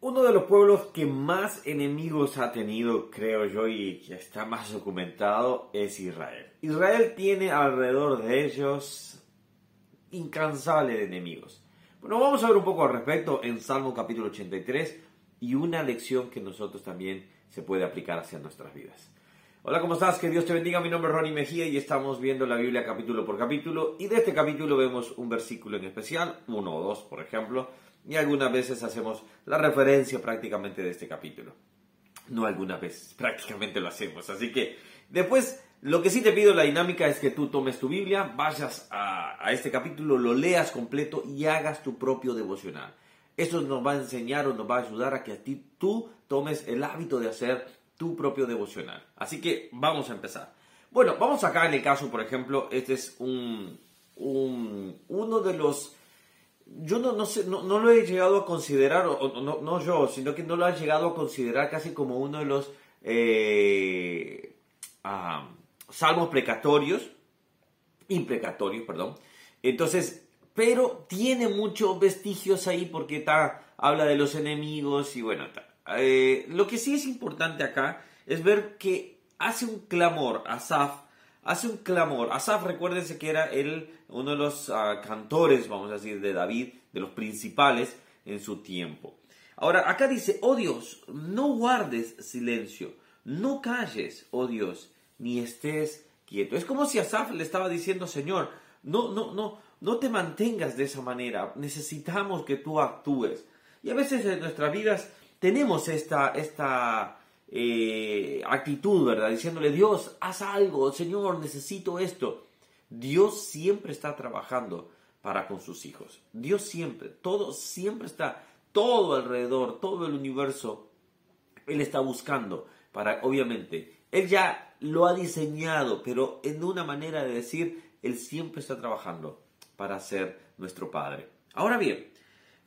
Uno de los pueblos que más enemigos ha tenido, creo yo, y que está más documentado, es Israel. Israel tiene alrededor de ellos incansable de enemigos. Bueno, vamos a ver un poco al respecto en Salmo capítulo 83 y una lección que nosotros también se puede aplicar hacia nuestras vidas. Hola, ¿cómo estás? Que Dios te bendiga. Mi nombre es Ronnie Mejía y estamos viendo la Biblia capítulo por capítulo. Y de este capítulo vemos un versículo en especial, uno o dos, por ejemplo, y algunas veces hacemos la referencia prácticamente de este capítulo. No algunas veces, prácticamente lo hacemos. Así que después, lo que sí te pido, la dinámica es que tú tomes tu Biblia, vayas a, este capítulo, lo leas completo y hagas tu propio devocional. Eso nos va a enseñar o nos va a ayudar a que a ti tú tomes el hábito de hacer tu propio devocional. Así que vamos a empezar. Bueno, vamos acá en el caso, por ejemplo, este es un uno de los yo no, no, sé, no, no, lo he llegado a considerar, no, no, yo, sino que no lo he llegado a considerar casi como uno de los eh, salmos precatorios, imprecatorios, perdón. Entonces, pero tiene muchos vestigios ahí porque está, habla de los enemigos y bueno, eh, lo que sí es importante acá es ver que hace un clamor, Asaf, hace un clamor. Asaf, recuérdense que era él uno de los uh, cantores, vamos a decir, de David, de los principales en su tiempo. Ahora, acá dice, oh Dios, no guardes silencio, no calles, oh Dios, ni estés quieto. Es como si Asaf le estaba diciendo, Señor, no, no, no, no te mantengas de esa manera, necesitamos que tú actúes. Y a veces en nuestras vidas tenemos esta, esta eh, actitud, ¿verdad? Diciéndole, Dios, haz algo, Señor, necesito esto. Dios siempre está trabajando para con sus hijos. Dios siempre, todo siempre está, todo alrededor, todo el universo, Él está buscando para, obviamente, Él ya lo ha diseñado, pero en una manera de decir, Él siempre está trabajando para ser nuestro Padre. Ahora bien,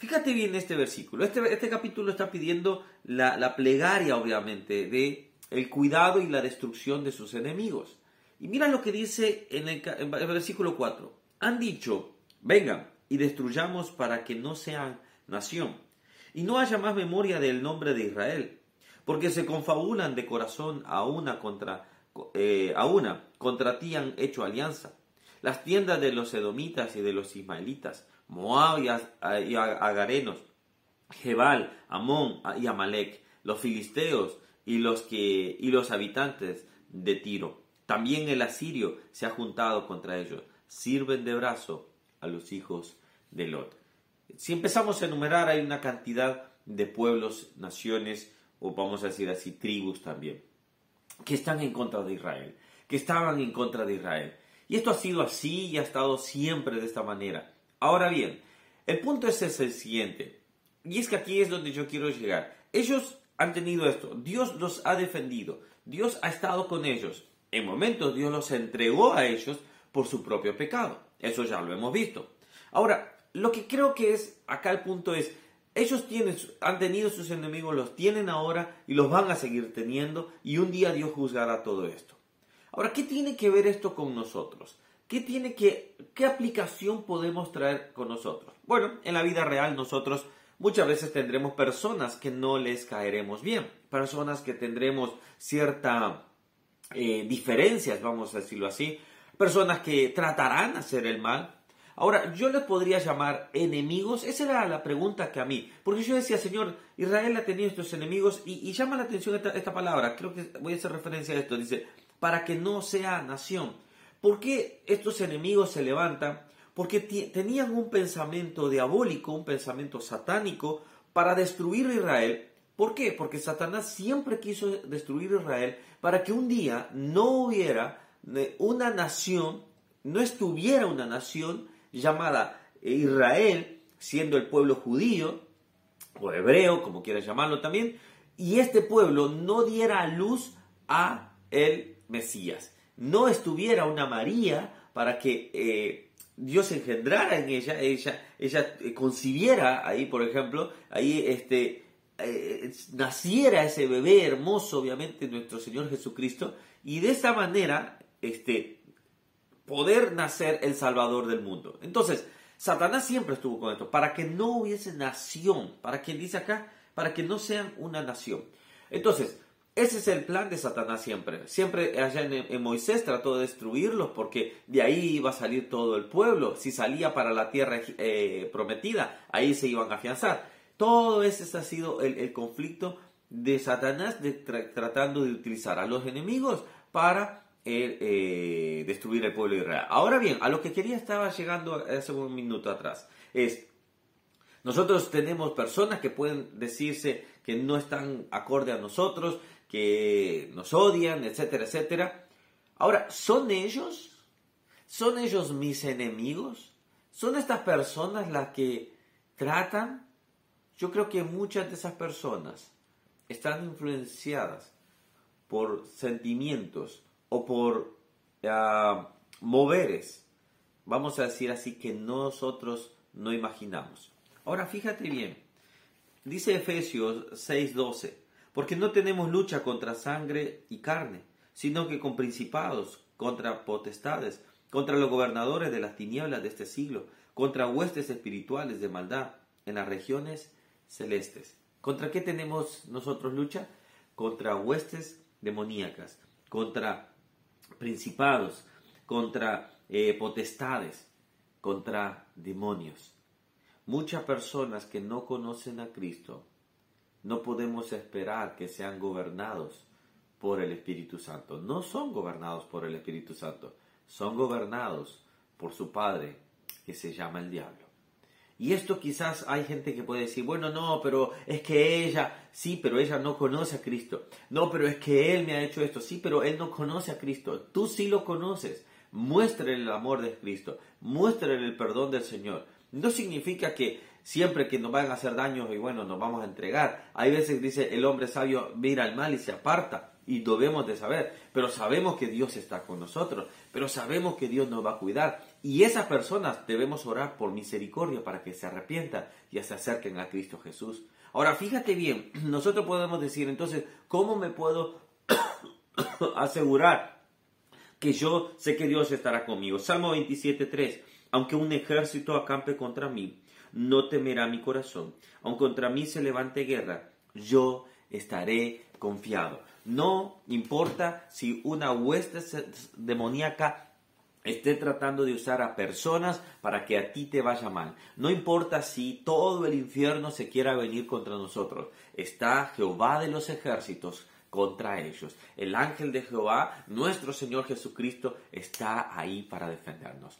fíjate bien este versículo. Este, este capítulo está pidiendo la, la plegaria, obviamente, de el cuidado y la destrucción de sus enemigos. Y mira lo que dice en el, versículo 4. Han dicho, vengan y destruyamos para que no sean nación, y no haya más memoria del nombre de Israel, porque se confabulan de corazón a una contra, eh, a una, contra ti han hecho alianza. Las tiendas de los edomitas y de los ismaelitas, Moab y, Agarenos, Jebal, Amón y Amalek, los filisteos y los, que, y los habitantes de Tiro también el asirio se ha juntado contra ellos. Sirven de brazo a los hijos de Lot. Si empezamos a enumerar, hay una cantidad de pueblos, naciones, o vamos a decir así, tribus también, que están en contra de Israel, que estaban en contra de Israel. Y esto ha sido así y ha estado siempre de esta manera. Ahora bien, el punto es el siguiente, y es que aquí es donde yo quiero llegar. Ellos han tenido esto, Dios los ha defendido, Dios ha estado con ellos, en momentos Dios los entregó a ellos por su propio pecado. Eso ya lo hemos visto. Ahora, lo que creo que es acá el punto es, ellos tienen, han tenido sus enemigos, los tienen ahora y los van a seguir teniendo y un día Dios juzgará todo esto. Ahora, ¿qué tiene que ver esto con nosotros? ¿Qué, tiene que, ¿Qué aplicación podemos traer con nosotros? Bueno, en la vida real nosotros muchas veces tendremos personas que no les caeremos bien, personas que tendremos cierta eh, diferencias, vamos a decirlo así, personas que tratarán hacer el mal. Ahora, yo les podría llamar enemigos, esa era la pregunta que a mí, porque yo decía, Señor, Israel ha tenido estos enemigos y, llama la atención esta, palabra, creo que voy a hacer referencia a esto, dice, para que no sea nación. ¿Por qué estos enemigos se levantan? Porque tenían un pensamiento diabólico, un pensamiento satánico para destruir a Israel ¿Por qué? Porque Satanás siempre quiso destruir Israel para que un día no hubiera eh, una nación, no estuviera una nación llamada Israel, siendo el pueblo judío o hebreo, como quieras llamarlo también, y este pueblo no diera luz a el Mesías. No estuviera una María para que eh, Dios engendrara en ella, ella, ella eh, concibiera ahí, por ejemplo, ahí este, eh, naciera ese bebé hermoso, obviamente, nuestro Señor Jesucristo, y de esta manera, este, poder nacer el Salvador del mundo. Entonces, Satanás siempre estuvo con esto, para que no hubiese nación, para quien dice acá, para que no sean una nación. Entonces, ese es el plan de Satanás siempre. Siempre allá en, Moisés trató de destruirlos porque de ahí iba a salir todo el pueblo. Si salía para la tierra eh, prometida, ahí se iban a afianzar. Todo ese ha sido el, conflicto de Satanás tratando de utilizar a los enemigos para eh, eh, destruir el pueblo de Israel. Ahora bien, a lo que quería estaba llegando hace un minuto atrás. Es, nosotros tenemos personas que pueden decirse que no están acorde a nosotros, que nos odian, etcétera, etcétera. Ahora, ¿son ellos? ¿Son ellos mis enemigos? ¿Son estas personas las que tratan? Yo creo que muchas de esas personas están influenciadas por sentimientos o por uh, moveres, vamos a decir así, que nosotros no imaginamos. Ahora fíjate bien, dice Efesios 6:12, porque no tenemos lucha contra sangre y carne, sino que con principados, contra potestades, contra los gobernadores de las tinieblas de este siglo, contra huestes espirituales de maldad en las regiones celestes. ¿Contra qué tenemos nosotros lucha? Contra huestes demoníacas, contra principados, contra eh, potestades, contra demonios. Muchas personas que no conocen a Cristo no podemos esperar que sean gobernados por el Espíritu Santo. No son gobernados por el Espíritu Santo, son gobernados por su Padre, que se llama el diablo. Y esto quizás hay gente que puede decir, bueno, no, pero es que ella, sí, pero ella no conoce a Cristo. No, pero es que Él me ha hecho esto, sí, pero Él no conoce a Cristo. Tú sí lo conoces. Muéstrale el amor de Cristo, muéstrale el perdón del Señor. No significa que siempre que nos van a hacer daño y bueno, nos vamos a entregar. Hay veces dice el hombre sabio mira al mal y se aparta y debemos de saber, pero sabemos que Dios está con nosotros, pero sabemos que Dios nos va a cuidar y esas personas debemos orar por misericordia para que se arrepientan y se acerquen a Cristo Jesús. Ahora, fíjate bien, nosotros podemos decir entonces, ¿cómo me puedo asegurar que yo sé que Dios estará conmigo? Salmo 27.3, aunque un ejército acampe contra mí, no temerá mi corazón. Aunque contra mí se levante guerra, yo estaré confiado. No importa si una hueste demoníaca esté tratando de usar a personas para que a ti te vaya mal. No importa si todo el infierno se quiera venir contra nosotros. Está Jehová de los ejércitos contra ellos. El ángel de Jehová, nuestro Señor Jesucristo, está ahí para defendernos.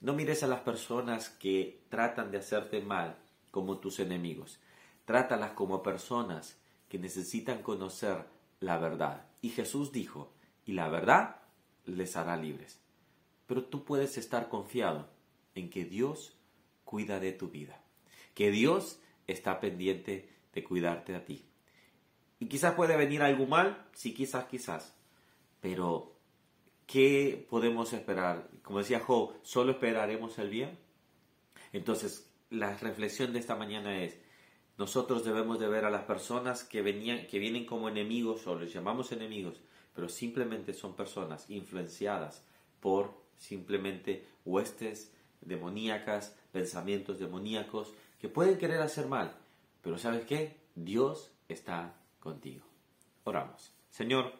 No mires a las personas que tratan de hacerte mal como tus enemigos. Trátalas como personas que necesitan conocer la verdad. Y Jesús dijo, y la verdad les hará libres. Pero tú puedes estar confiado en que Dios cuida de tu vida, que Dios está pendiente de cuidarte a ti. Y quizás puede venir algo mal, sí, quizás, quizás, pero ¿qué podemos esperar? Como decía Job, ¿solo esperaremos el bien? Entonces, la reflexión de esta mañana es, nosotros debemos de ver a las personas que, venían, que vienen como enemigos o les llamamos enemigos, pero simplemente son personas influenciadas por simplemente huestes demoníacas, pensamientos demoníacos que pueden querer hacer mal, pero ¿sabes qué? Dios está contigo. Oramos. Señor,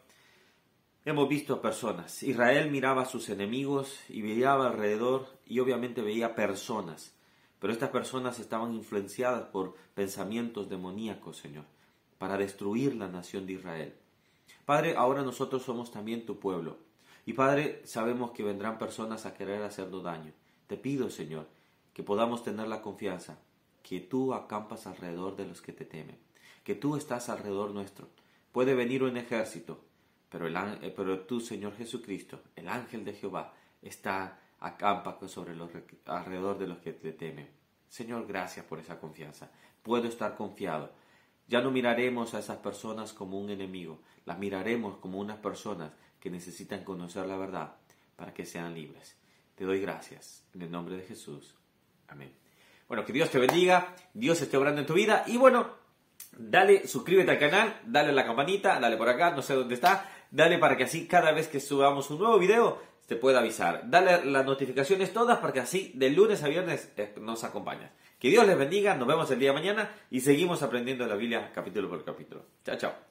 Hemos visto personas. Israel miraba a sus enemigos y miraba alrededor y obviamente veía personas. Pero estas personas estaban influenciadas por pensamientos demoníacos, Señor, para destruir la nación de Israel. Padre, ahora nosotros somos también tu pueblo. Y Padre, sabemos que vendrán personas a querer hacernos daño. Te pido, Señor, que podamos tener la confianza que tú acampas alrededor de los que te temen, que tú estás alrededor nuestro. Puede venir un ejército, pero, el, eh, pero tú, Señor Jesucristo, el ángel de Jehová, está acampa sobre los, alrededor de los que te temen. Señor, gracias por esa confianza. Puedo estar confiado. Ya no miraremos a esas personas como un enemigo, las miraremos como unas personas que necesitan conocer la verdad para que sean libres. Te doy gracias. En el nombre de Jesús. Amén. Bueno, que Dios te bendiga, Dios esté obrando en tu vida y bueno, dale, suscríbete al canal, dale a la campanita, dale por acá, no sé dónde está, Dale para que así cada vez que subamos un nuevo video te pueda avisar. Dale las notificaciones todas porque así de lunes a viernes eh, nos acompañas. Que Dios les bendiga, nos vemos el día de mañana y seguimos aprendiendo la Biblia capítulo por capítulo. Chao, chao.